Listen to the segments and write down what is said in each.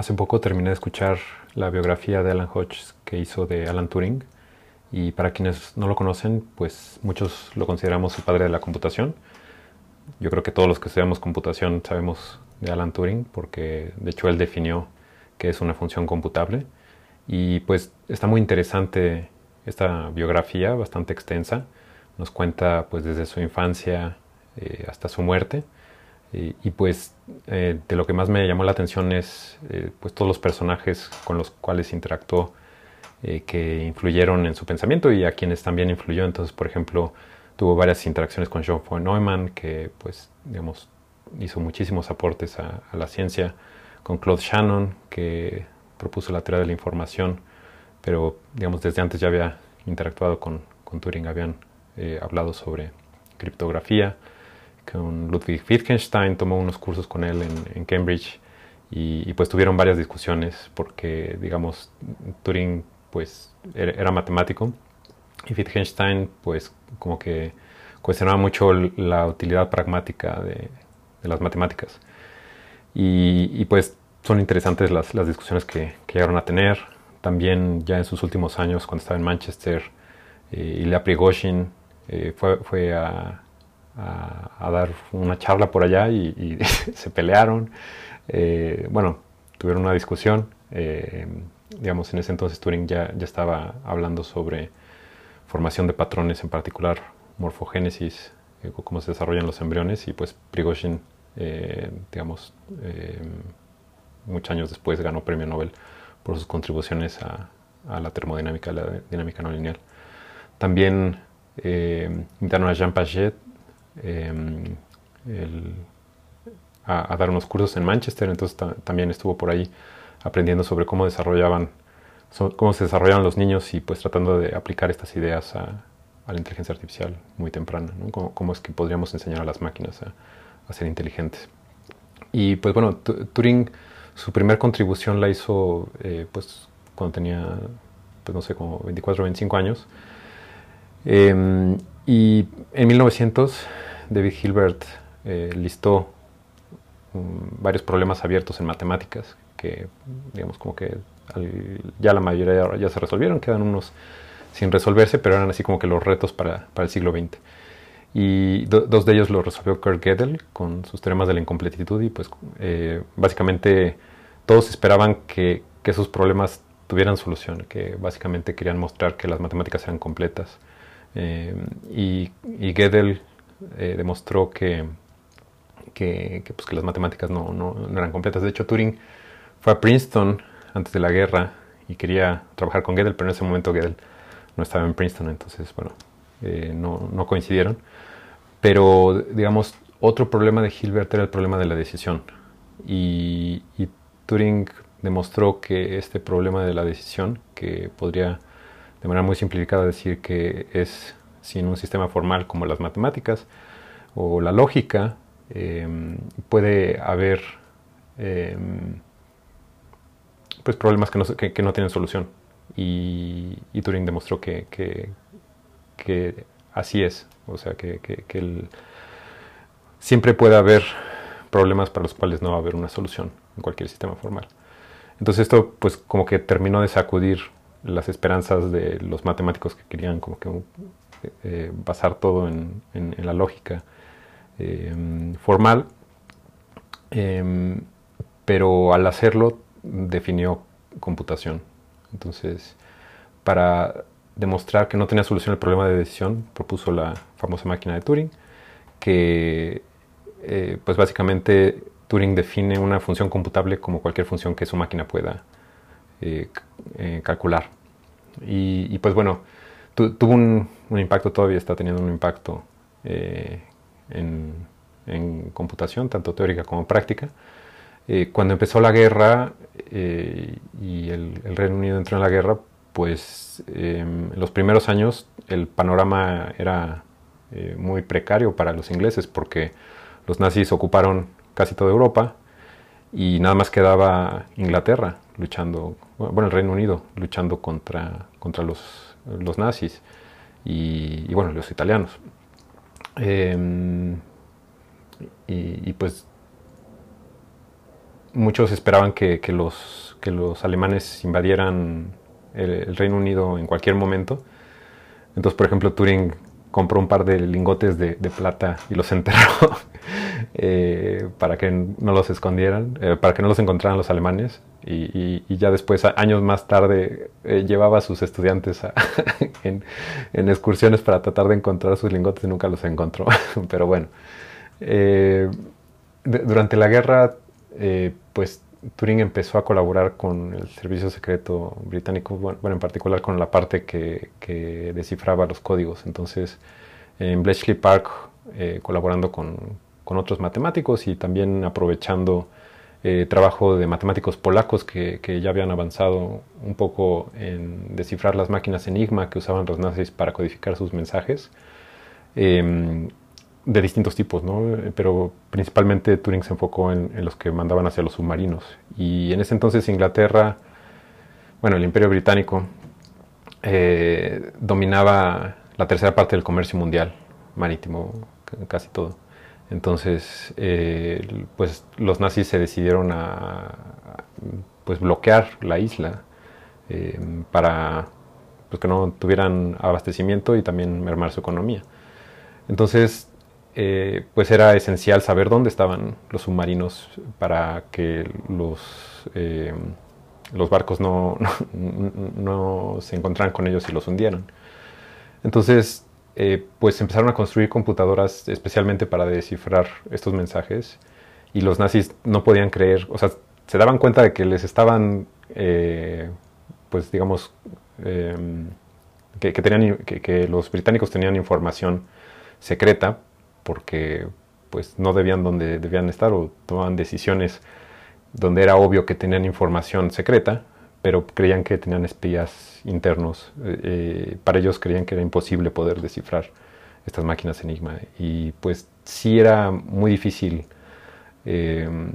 Hace poco terminé de escuchar la biografía de Alan Hodges que hizo de Alan Turing y para quienes no lo conocen, pues muchos lo consideramos el padre de la computación. Yo creo que todos los que estudiamos computación sabemos de Alan Turing porque de hecho él definió que es una función computable y pues está muy interesante esta biografía, bastante extensa. Nos cuenta pues desde su infancia eh, hasta su muerte y, pues eh, de lo que más me llamó la atención es eh, pues todos los personajes con los cuales interactuó eh, que influyeron en su pensamiento y a quienes también influyó. Entonces, por ejemplo, tuvo varias interacciones con John von Neumann, que pues digamos hizo muchísimos aportes a, la ciencia, con Claude Shannon, que propuso la teoría de la información, pero digamos desde antes ya había interactuado con, con Turing, habían hablado sobre criptografía Ludwig Wittgenstein, tomó unos cursos con él en, Cambridge y, pues tuvieron varias discusiones porque, digamos, Turing pues era, matemático y Wittgenstein pues como que cuestionaba mucho la utilidad pragmática de, las matemáticas. Y, pues son interesantes las, discusiones que, llegaron a tener. También ya en sus últimos años, cuando estaba en Manchester, eh, Ilya eh, fue a, a, dar una charla por allá y, se pelearon. Eh, bueno, tuvieron una discusión. Eh, digamos, en ese entonces Turing ya, ya estaba hablando sobre formación de patrones, en particular morfogénesis, eh, cómo se desarrollan los embriones, y pues Prigozhin, digamos, muchos años después ganó premio Nobel por sus contribuciones a, la termodinámica, a la dinámica no lineal. También a Jean Paget Em, a, dar unos cursos en Manchester, entonces también estuvo por ahí aprendiendo sobre cómo desarrollaban, cómo se desarrollaban los niños y pues tratando de aplicar estas ideas a, la inteligencia artificial muy temprana, cómo, es que podríamos enseñar a las máquinas a, ser inteligentes. Y pues bueno, Turing, su primera contribución la hizo eh, pues cuando tenía, pues no sé, como 24 o 25 años. Em, y en 1900 David Hilbert eh, listó mm, varios problemas abiertos en matemáticas que, digamos, como que ya la mayoría ya se resolvieron, quedan unos sin resolverse, pero eran así como que los retos para, el siglo XX. Y dos de ellos lo resolvió Kurt Gödel con sus teoremas de la incompletitud y pues eh, básicamente todos esperaban que, que esos problemas tuvieran solución, que básicamente querían mostrar que las matemáticas eran completas. Eh, y, y, Gödel eh, demostró que, que, pues, que, las matemáticas no, no, eran completas. De hecho, Turing fue a Princeton antes de la guerra y quería trabajar con Gödel, pero en ese momento Gödel no estaba en Princeton, entonces, bueno, eh, no, no, coincidieron. Pero, digamos, otro problema de Hilbert era el problema de la decisión. Y, y Turing demostró que este problema de la decisión, que podría de manera muy simplificada decir que es sin un sistema formal como las matemáticas o la lógica, em, puede haber em, pues problemas que no, que, no, tienen solución. Y, Turing demostró que, que, así es. O sea, que, siempre puede haber problemas para los cuales no va a haber una solución en cualquier sistema formal. Entonces esto pues como que terminó de sacudir las esperanzas de los matemáticos que querían como que eh, basar todo en, la lógica eh, formal, em, pero al hacerlo definió computación. Entonces, para demostrar que no tenía solución el problema de decisión, propuso la famosa máquina de Turing, que eh, pues básicamente Turing define una función computable como cualquier función que su máquina pueda calcular. Y, pues bueno, tuvo un, impacto, todavía está teniendo un impacto eh, en, computación, tanto teórica como práctica. cuando empezó la guerra y el, Reino Unido entró en la guerra, pues en los primeros años el panorama era muy precario para los ingleses porque los nazis ocuparon casi toda Europa y nada más quedaba Inglaterra luchando, bueno, el Reino Unido luchando contra, contra los, los nazis y, bueno, los italianos. Em, y, pues muchos esperaban que, los, que los alemanes invadieran el, Reino Unido en cualquier momento. Entonces, por ejemplo, Turing compró un par de lingotes de, plata y los enterró eh, para que no los escondieran, eh, para que no los encontraran los alemanes. Y, ya después, años más tarde, eh, llevaba a sus estudiantes en, excursiones para tratar de encontrar sus lingotes y nunca los encontró. Pero bueno, durante la guerra, pues Turing empezó a colaborar con el servicio secreto británico, bueno, en particular con la parte que, descifraba los códigos. Entonces, en Bletchley Park, eh, colaborando con, otros matemáticos y también aprovechando eh, trabajo de matemáticos polacos que, ya habían avanzado un poco en descifrar las máquinas Enigma que usaban los nazis para codificar sus mensajes. Em, de distintos tipos, ¿no? pero principalmente Turing se enfocó en, los que mandaban hacia los submarinos. Y en ese entonces Inglaterra, bueno, el Imperio Británico, eh, dominaba la tercera parte del comercio mundial marítimo, casi todo. Entonces, eh, pues los nazis se decidieron a, pues bloquear la isla eh, para pues, que no tuvieran abastecimiento y también mermar su economía. Entonces, eh, pues era esencial saber dónde estaban los submarinos para que los, eh, los barcos no, no, se encontraran con ellos y los hundieran. Entonces, eh, pues empezaron a construir computadoras especialmente para descifrar estos mensajes y los nazis no podían creer, o sea, se daban cuenta de que les estaban, pues digamos, que, tenían, que los británicos tenían información secreta porque pues no debían donde debían estar o tomaban decisiones donde era obvio que tenían información secreta, pero creían que tenían espías internos. Eh, eh, para ellos creían que era imposible poder descifrar estas máquinas Enigma. Y pues sí era muy difícil em,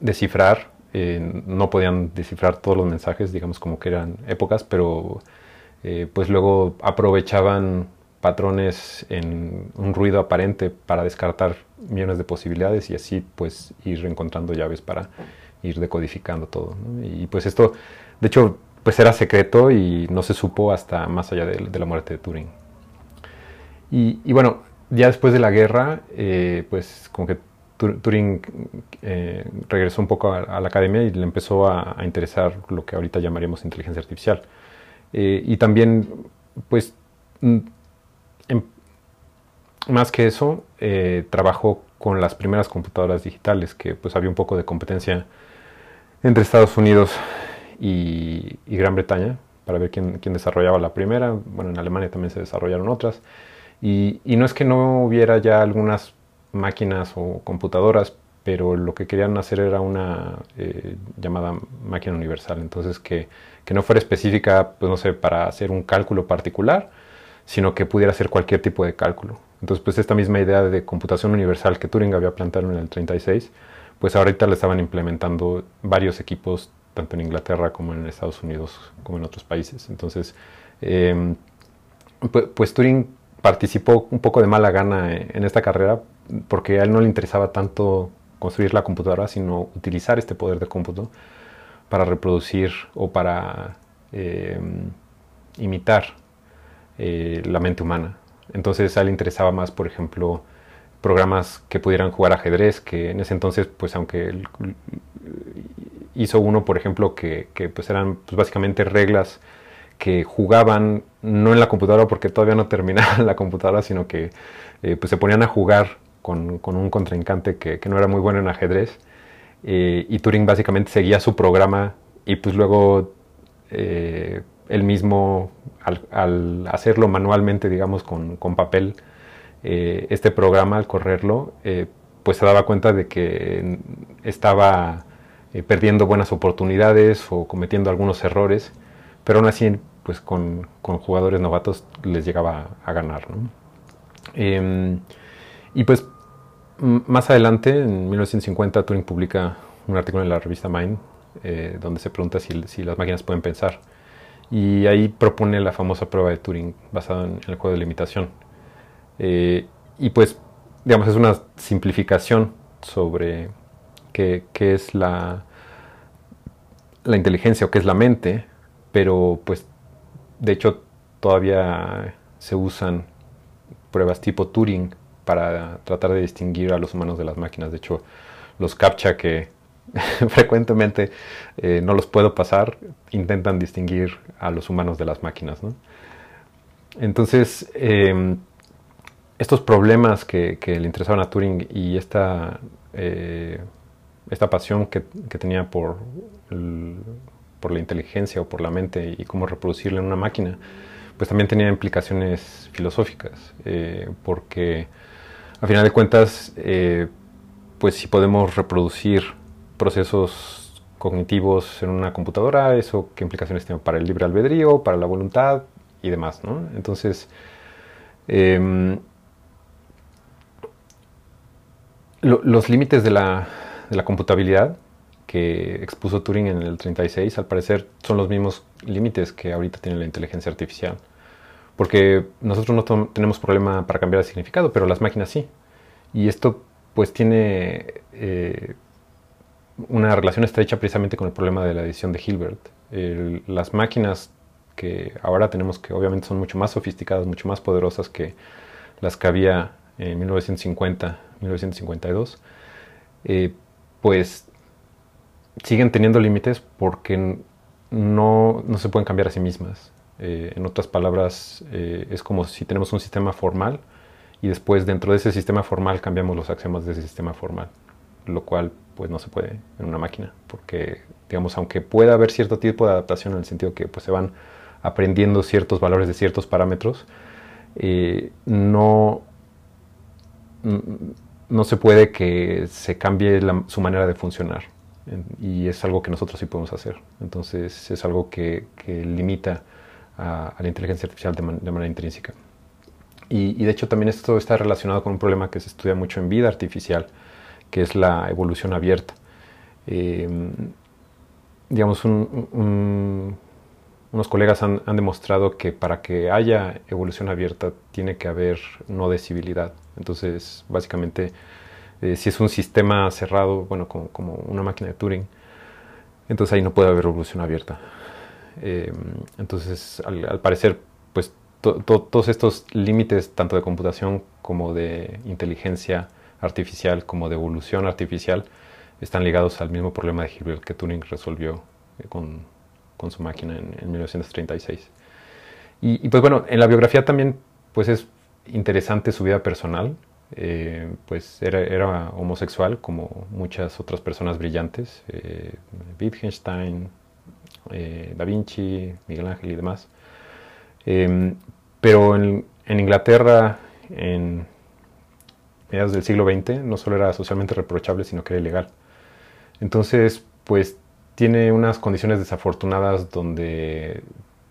descifrar. Eh, no podían descifrar todos los mensajes, digamos como que eran épocas, pero pues luego aprovechaban patrones en un ruido aparente para descartar millones de posibilidades y así pues ir encontrando llaves para ir decodificando todo. Y pues esto, de hecho, pues era secreto y no se supo hasta más allá de, la muerte de Turing. Y, bueno, ya después de la guerra, eh, pues como que Turing eh, regresó un poco a, la academia y le empezó a, interesar lo que ahorita llamaríamos inteligencia artificial. Eh, y también, pues, más que eso, eh, trabajó con las primeras computadoras digitales, que pues había un poco de competencia entre Estados Unidos y, Gran Bretaña para ver quién, desarrollaba la primera. Bueno, en Alemania también se desarrollaron otras. Y, no es que no hubiera ya algunas máquinas o computadoras, pero lo que querían hacer era una eh, llamada máquina universal. Entonces, que, que, no fuera específica, pues no sé, para hacer un cálculo particular, sino que pudiera hacer cualquier tipo de cálculo. Entonces, pues esta misma idea de computación universal que Turing había planteado en el 36, pues ahorita le estaban implementando varios equipos, tanto en Inglaterra como en Estados Unidos, como en otros países. Entonces, em, pues, Turing participó un poco de mala gana en esta carrera porque a él no le interesaba tanto construir la computadora, sino utilizar este poder de cómputo para reproducir o para em, imitar eh, la mente humana. Entonces a él le interesaba más, por ejemplo, programas que pudieran jugar ajedrez, que en ese entonces, pues aunque él hizo uno, por ejemplo, que, pues eran pues, básicamente reglas que jugaban no en la computadora porque todavía no terminaban la computadora, sino que eh, pues se ponían a jugar con, un contrincante que, no era muy bueno en ajedrez. Eh, y Turing básicamente seguía su programa y pues luego él mismo al, hacerlo manualmente, digamos, con, papel, eh, este programa al correrlo, eh, pues se daba cuenta de que estaba eh, perdiendo buenas oportunidades o cometiendo algunos errores, pero aún así, pues con, jugadores novatos les llegaba a ganar. Em, y pues más adelante, en 1950, Turing publica un artículo en la revista Mind, donde se pregunta si las máquinas pueden pensar y ahí propone la famosa prueba de Turing basada en el juego de limitación. Eh, y pues, digamos, es una simplificación sobre qué, es la, la inteligencia o qué es la mente, pero pues de hecho todavía se usan pruebas tipo Turing para tratar de distinguir a los humanos de las máquinas. De hecho, los CAPTCHA que frecuentemente eh, no los puedo pasar, intentan distinguir a los humanos de las máquinas. Entonces, em, estos problemas que, le interesaban a Turing y esta, eh, esta pasión que, tenía por, por la inteligencia o por la mente y cómo reproducirla en una máquina, pues también tenía implicaciones filosóficas, eh, porque a final de cuentas, eh, pues si podemos reproducir procesos cognitivos en una computadora, eso qué implicaciones tiene para el libre albedrío, para la voluntad y demás, ¿no? Entonces, los límites de la, de la computabilidad que expuso Turing en el 36, al parecer son los mismos límites que ahorita tiene la inteligencia artificial. Porque nosotros no tenemos problema para cambiar el significado, pero las máquinas sí. Y esto pues tiene eh, una relación estrecha precisamente con el problema de la edición de Hilbert. las máquinas que ahora tenemos, que obviamente son mucho más sofisticadas, mucho más poderosas que las que había en 1950, 1952, eh, pues siguen teniendo límites porque no, no, se pueden cambiar a sí mismas. Eh, en otras palabras, eh, es como si tenemos un sistema formal y después dentro de ese sistema formal cambiamos los axiomas de ese sistema formal, lo cual pues no se puede en una máquina, porque digamos, aunque pueda haber cierto tipo de adaptación en el sentido que pues se van aprendiendo ciertos valores de ciertos parámetros, eh, no, no se puede que se cambie su manera de funcionar. Y es algo que nosotros sí podemos hacer. Entonces es algo que limita a, la inteligencia artificial de, manera intrínseca. Y, de hecho también esto está relacionado con un problema que se estudia mucho en vida artificial, que es la evolución abierta. Eh, digamos, unos colegas han, demostrado que para que haya evolución abierta tiene que haber no decibilidad. Entonces, básicamente, eh, si es un sistema cerrado, bueno, como, como, una máquina de Turing, entonces ahí no puede haber evolución abierta. Eh, entonces, al, parecer, pues todos estos límites, tanto de computación como de inteligencia artificial, como de evolución artificial, están ligados al mismo problema de Hilbert que Turing resolvió eh, con, con, su máquina en, 1936. Y, pues bueno, en la biografía también pues es interesante su vida personal. Eh, pues era, homosexual como muchas otras personas brillantes, Wittgenstein, eh, da Vinci, Miguel Ángel y demás. Em, pero en, Inglaterra, en mediados del siglo XX, no solo era socialmente reprochable, sino que era ilegal. Entonces, pues tiene unas condiciones desafortunadas donde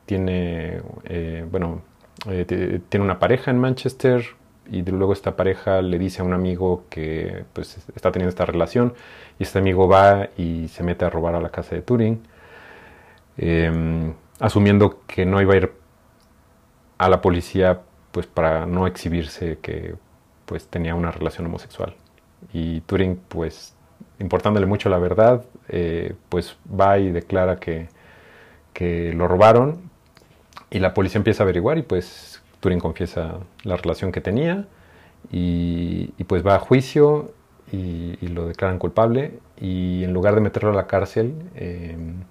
tiene, eh, bueno, eh, tiene una pareja en Manchester y luego esta pareja le dice a un amigo que pues está teniendo esta relación y este amigo va y se mete a robar a la casa de Turing Em, asumiendo que no iba a ir a la policía pues para no exhibirse que pues tenía una relación homosexual. Y Turing pues importándole mucho la verdad, eh, pues va y declara que, que lo robaron y la policía empieza a averiguar y pues Turing confiesa la relación que tenía y, pues va a juicio y, lo declaran culpable y en lugar de meterlo a la cárcel em,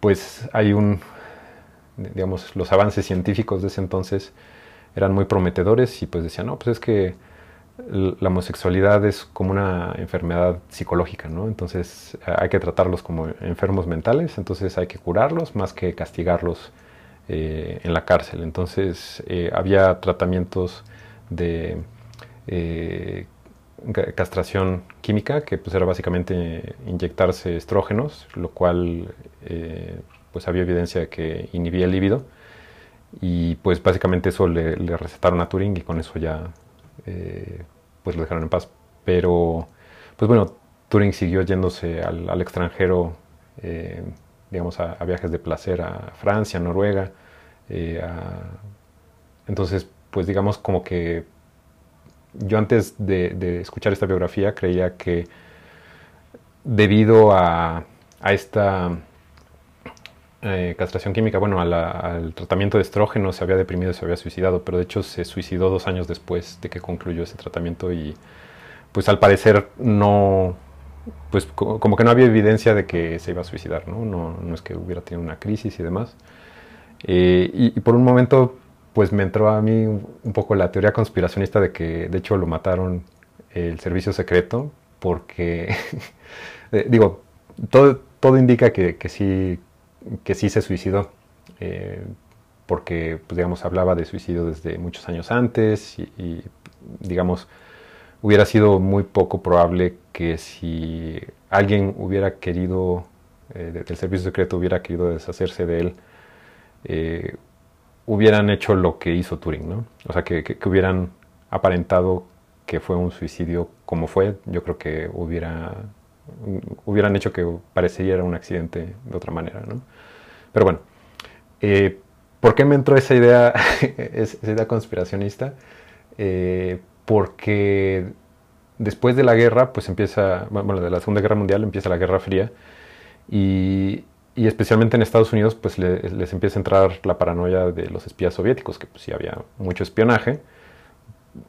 pues hay un, digamos, los avances científicos de ese entonces eran muy prometedores y pues decían, no, pues es que la homosexualidad es como una enfermedad psicológica, ¿no? Entonces hay que tratarlos como enfermos mentales, entonces hay que curarlos más que castigarlos eh, en la cárcel. Entonces eh, había tratamientos de eh, castración química, que pues era básicamente inyectarse estrógenos, lo cual eh, pues había evidencia de que inhibía el líbido. Y pues básicamente eso le, recetaron a Turing y con eso ya eh, pues lo dejaron en paz. Pero pues bueno, Turing siguió yéndose al, extranjero, eh, digamos, a, viajes de placer a Francia, Noruega. entonces, pues digamos como que yo antes de, escuchar esta biografía creía que debido a, esta eh, castración química, bueno, al tratamiento de estrógeno se había deprimido y se había suicidado, pero de hecho se suicidó dos años después de que concluyó ese tratamiento y pues al parecer no, pues como que no había evidencia de que se iba a suicidar, ¿no? No, es que hubiera tenido una crisis y demás. Eh, y, por un momento, pues me entró a mí un, poco la teoría conspiracionista de que de hecho lo mataron el servicio secreto, porque, eh, digo, todo, todo indica que, que, sí, que sí se suicidó. Eh, porque, pues, digamos, hablaba de suicidio desde muchos años antes y digamos, hubiera sido muy poco probable que si alguien hubiera querido, eh, del servicio secreto hubiera querido deshacerse de él, eh, hubieran hecho lo que hizo Turing, ¿no? O sea, que, hubieran aparentado que fue un suicidio como fue, yo creo que hubiera, hubieran hecho que pareciera un accidente de otra manera, ¿no? Pero bueno, eh, ¿por qué me entró esa idea, esa idea conspiracionista? porque después de la guerra, pues empieza, bueno, de la Segunda Guerra Mundial empieza la Guerra Fría y, especialmente en Estados Unidos, pues les empieza a entrar la paranoia de los espías soviéticos, que pues sí había mucho espionaje.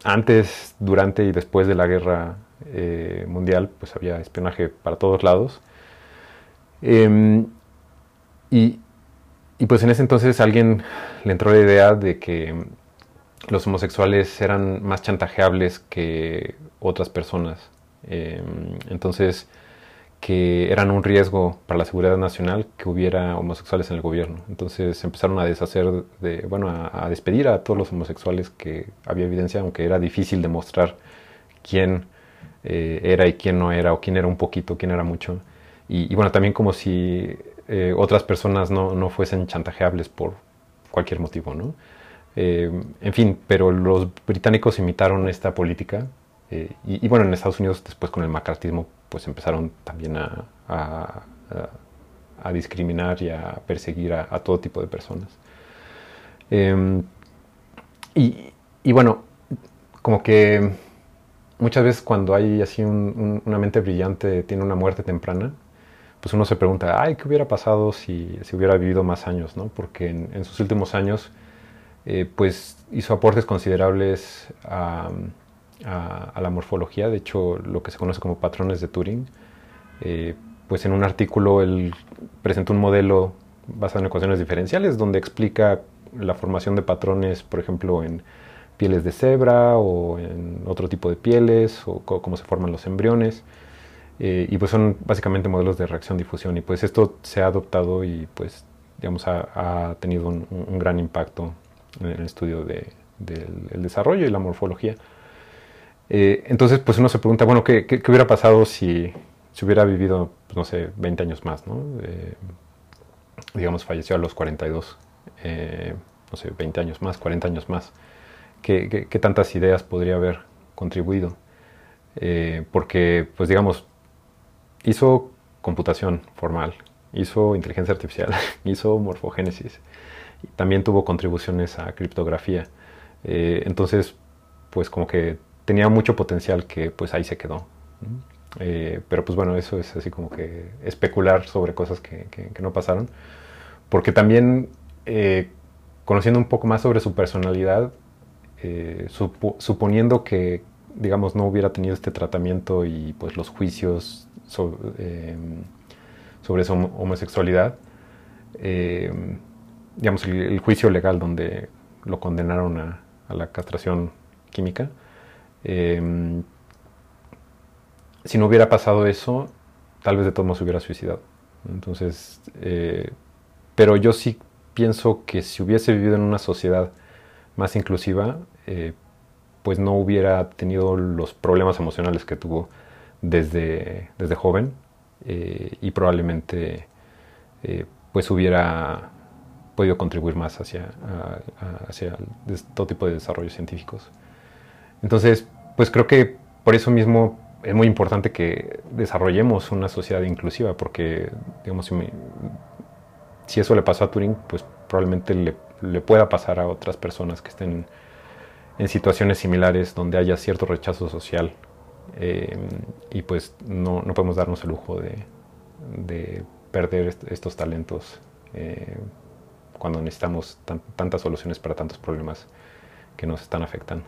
Antes, durante y después de la Guerra eh, Mundial, pues había espionaje para todos lados. Em, y, pues en ese entonces alguien le entró la idea de que los homosexuales eran más chantajeables que otras personas. Em, entonces, que eran un riesgo para la seguridad nacional que hubiera homosexuales en el gobierno. Entonces empezaron a deshacer, de, bueno, a, despedir a todos los homosexuales que había evidencia, aunque era difícil demostrar quién eh, era y quién no era, o quién era un poquito, quién era mucho. Y, bueno, también como si eh, otras personas no, no fuesen chantajeables por cualquier motivo, ¿no? Eh, en fin, pero los británicos imitaron esta política eh, y, bueno, en Estados Unidos después con el macartismo pues empezaron también a, a, discriminar y a perseguir a, todo tipo de personas. Em, y, y, bueno, como que muchas veces cuando hay así una mente brillante, tiene una muerte temprana, pues uno se pregunta, ay, ¿qué hubiera pasado si, si hubiera vivido más años? ¿no? Porque en sus últimos años eh, pues hizo aportes considerables a, la morfología, de hecho lo que se conoce como patrones de Turing. Eh, pues en un artículo él presentó un modelo basado en ecuaciones diferenciales donde explica la formación de patrones, por ejemplo, en pieles de cebra o en otro tipo de pieles o cómo se forman los embriones. Eh, y pues son básicamente modelos de reacción-difusión y pues esto se ha adoptado y pues digamos ha, tenido un gran impacto en el estudio del desarrollo y la morfología. Eh, entonces, pues uno se pregunta, bueno, ¿qué, hubiera pasado si, si hubiera vivido, pues, no sé, 20 años más, ¿no? Eh, digamos, falleció a los 42, eh, no sé, 20 años más, 40 años más. ¿Qué, tantas ideas podría haber contribuido? porque, pues digamos, hizo computación formal, hizo inteligencia artificial, hizo morfogénesis, también tuvo contribuciones a criptografía. Eh, entonces, pues como que tenía mucho potencial que pues ahí se quedó. Eh, pero pues bueno, eso es así como que especular sobre cosas que, no pasaron. Porque también, eh, conociendo un poco más sobre su personalidad, suponiendo que, digamos, no hubiera tenido este tratamiento y pues los juicios sobre, sobre su homosexualidad, digamos, el, juicio legal donde lo condenaron a, la castración química. Em, si no hubiera pasado eso, tal vez de todos modos hubiera suicidado. Entonces, eh, pero yo sí pienso que si hubiese vivido en una sociedad más inclusiva, eh, pues no hubiera tenido los problemas emocionales que tuvo desde, desde joven eh, y probablemente pues hubiera podido contribuir más hacia, hacia todo tipo de desarrollos científicos. Entonces, pues creo que por eso mismo es muy importante que desarrollemos una sociedad inclusiva, porque, digamos, si, eso le pasó a Turing, pues probablemente le, le, pueda pasar a otras personas que estén en situaciones similares donde haya cierto rechazo social Eh, y pues no, no, podemos darnos el lujo de, de perder estos talentos eh, cuando necesitamos tantas soluciones para tantos problemas que nos están afectando.